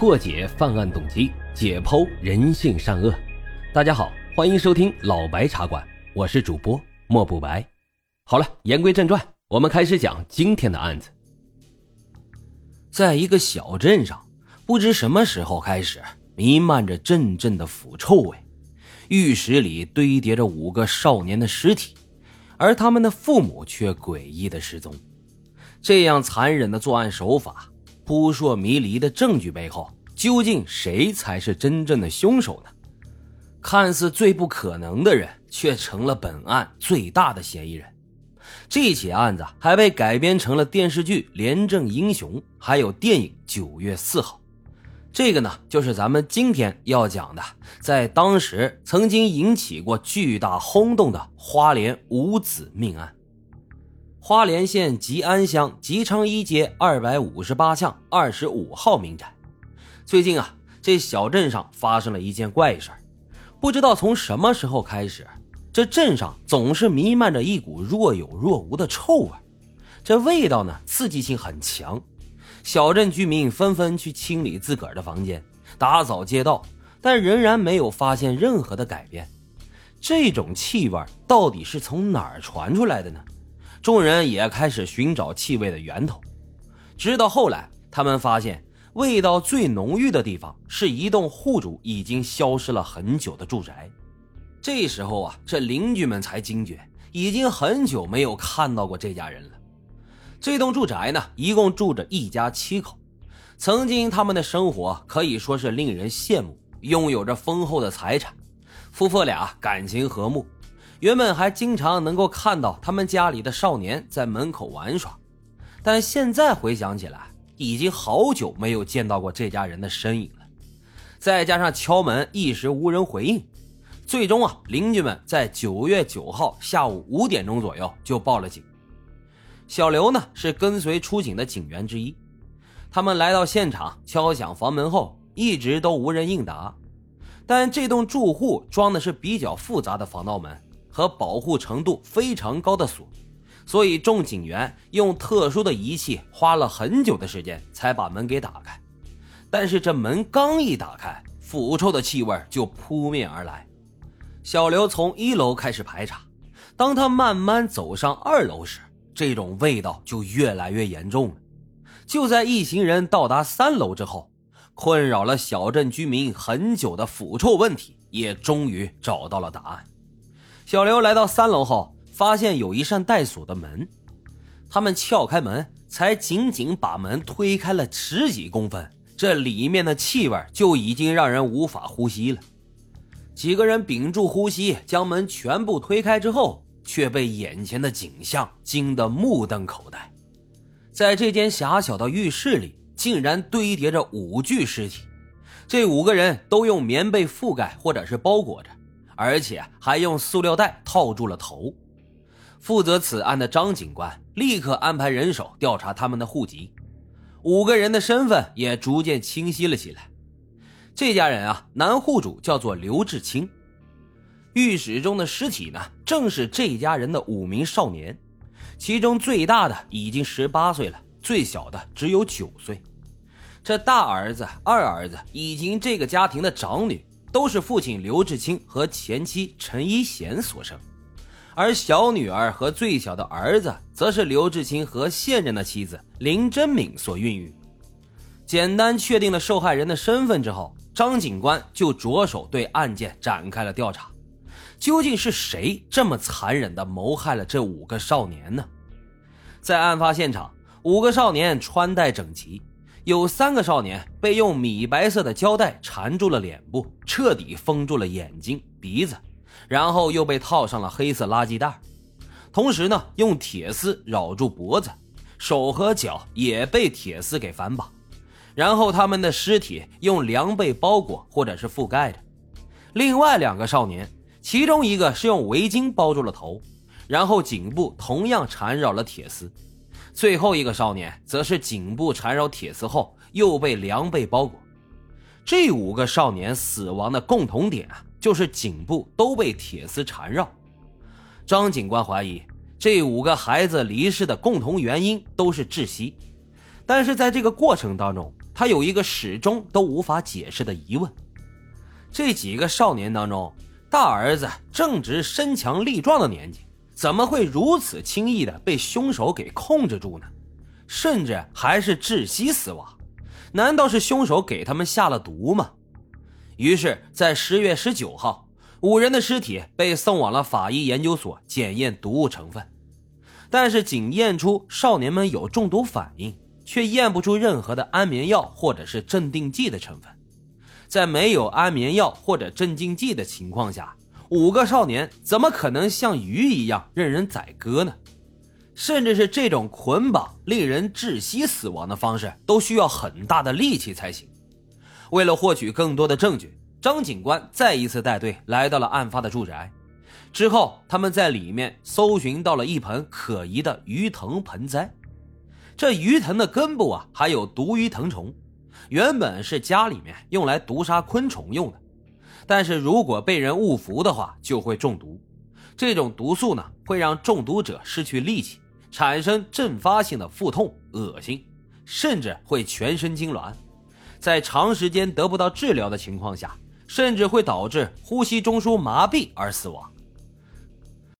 破解犯案动机，解剖人性善恶。大家好，欢迎收听老白茶馆，我是主播莫不白。好了，言归正传，我们开始讲今天的案子。在一个小镇上，不知什么时候开始，弥漫着阵阵的腐臭味，浴室里堆叠着五个少年的尸体，而他们的父母却诡异的失踪。这样残忍的作案手法。扑朔迷离的证据背后，究竟谁才是真正的凶手呢？看似最不可能的人，却成了本案最大的嫌疑人。这起案子还被改编成了电视剧《廉政英雄》，还有电影《九月四号》。这个呢，就是咱们今天要讲的，在当时曾经引起过巨大轰动的花莲五子命案。花莲县吉安乡吉昌一街二百五十八巷二十五号民宅，最近啊，这小镇上发生了一件怪事不知道从什么时候开始，这镇上总是弥漫着一股若有若无的臭味，这味道呢，刺激性很强。小镇居民纷纷去清理自个儿的房间，打扫街道，但仍然没有发现任何的改变。这种气味到底是从哪儿传出来的呢？众人也开始寻找气味的源头，直到后来，他们发现味道最浓郁的地方是一栋户主已经消失了很久的住宅。这时候啊，这邻居们才惊觉，已经很久没有看到过这家人了。这栋住宅呢，一共住着一家七口，曾经他们的生活可以说是令人羡慕，拥有着丰厚的财产，夫妇俩感情和睦。原本还经常能够看到他们家里的少年在门口玩耍，但现在回想起来，已经好久没有见到过这家人的身影了。再加上敲门一时无人回应，最终啊，邻居们在九月九号下午五点钟左右就报了警。小刘呢是跟随出警的警员之一，他们来到现场敲响房门后，一直都无人应答。但这栋住户装的是比较复杂的防盗门。和保护程度非常高的锁，所以众警员用特殊的仪器花了很久的时间才把门给打开。但是这门刚一打开，腐臭的气味就扑面而来。小刘从一楼开始排查，当他慢慢走上二楼时，这种味道就越来越严重了。就在一行人到达三楼之后，困扰了小镇居民很久的腐臭问题也终于找到了答案。小刘来到三楼后，发现有一扇带锁的门。他们撬开门，才仅仅把门推开了十几公分，这里面的气味就已经让人无法呼吸了。几个人屏住呼吸，将门全部推开之后，却被眼前的景象惊得目瞪口呆。在这间狭小的浴室里，竟然堆叠着五具尸体，这五个人都用棉被覆盖或者是包裹着。而且还用塑料袋套住了头。负责此案的张警官立刻安排人手调查他们的户籍，五个人的身份也逐渐清晰了起来。这家人啊，男户主叫做刘志清。浴室中的尸体呢，正是这家人的五名少年，其中最大的已经十八岁了，最小的只有九岁。这大儿子、二儿子以及这个家庭的长女。都是父亲刘志清和前妻陈一贤所生，而小女儿和最小的儿子，则是刘志清和现任的妻子林真敏所孕育。简单确定了受害人的身份之后，张警官就着手对案件展开了调查。究竟是谁这么残忍地谋害了这五个少年呢？在案发现场，五个少年穿戴整齐。有三个少年被用米白色的胶带缠住了脸部，彻底封住了眼睛、鼻子，然后又被套上了黑色垃圾袋，同时呢，用铁丝绕住脖子，手和脚也被铁丝给反绑，然后他们的尸体用凉被包裹或者是覆盖着。另外两个少年，其中一个是用围巾包住了头，然后颈部同样缠绕了铁丝。最后一个少年则是颈部缠绕铁丝后，又被凉被包裹。这五个少年死亡的共同点啊，就是颈部都被铁丝缠绕。张警官怀疑这五个孩子离世的共同原因都是窒息，但是在这个过程当中，他有一个始终都无法解释的疑问：这几个少年当中，大儿子正值身强力壮的年纪，怎么会如此轻易的被凶手给控制住呢？甚至还是窒息死亡？难道是凶手给他们下了毒吗？于是，在十月十九号，五人的尸体被送往了法医研究所检验毒物成分，但是仅验出少年们有中毒反应。却验不出任何的安眠药或者是镇定剂的成分，在没有安眠药或者镇静剂的情况下，五个少年怎么可能像鱼一样任人宰割呢？甚至是这种捆绑令人窒息死亡的方式，都需要很大的力气才行。为了获取更多的证据，张警官再一次带队来到了案发的住宅。之后，他们在里面搜寻到了一盆可疑的鱼藤盆栽。这鱼藤的根部啊，还有毒鱼藤虫，原本是家里面用来毒杀昆虫用的，但是如果被人误服的话，就会中毒。这种毒素呢，会让中毒者失去力气，产生阵发性的腹痛、恶心，甚至会全身痉挛。在长时间得不到治疗的情况下，甚至会导致呼吸中枢麻痹而死亡。